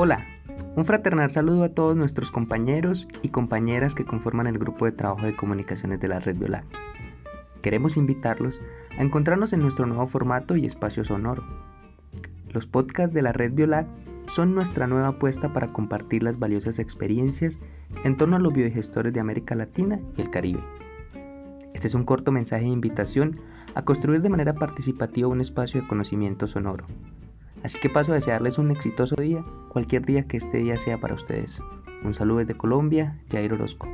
Hola, un fraternal saludo a todos nuestros compañeros y compañeras que conforman el grupo de trabajo de comunicaciones de la Red Viola. Queremos invitarlos a encontrarnos en nuestro nuevo formato y espacio sonoro. Los podcasts de la Red Viola son nuestra nueva apuesta para compartir las valiosas experiencias en torno a los biodigestores de América Latina y el Caribe. Este es un corto mensaje de invitación a construir de manera participativa un espacio de conocimiento sonoro Así que paso a desearles un exitoso día, cualquier día que este día sea para ustedes. Un saludo desde Colombia, Jair Orozco.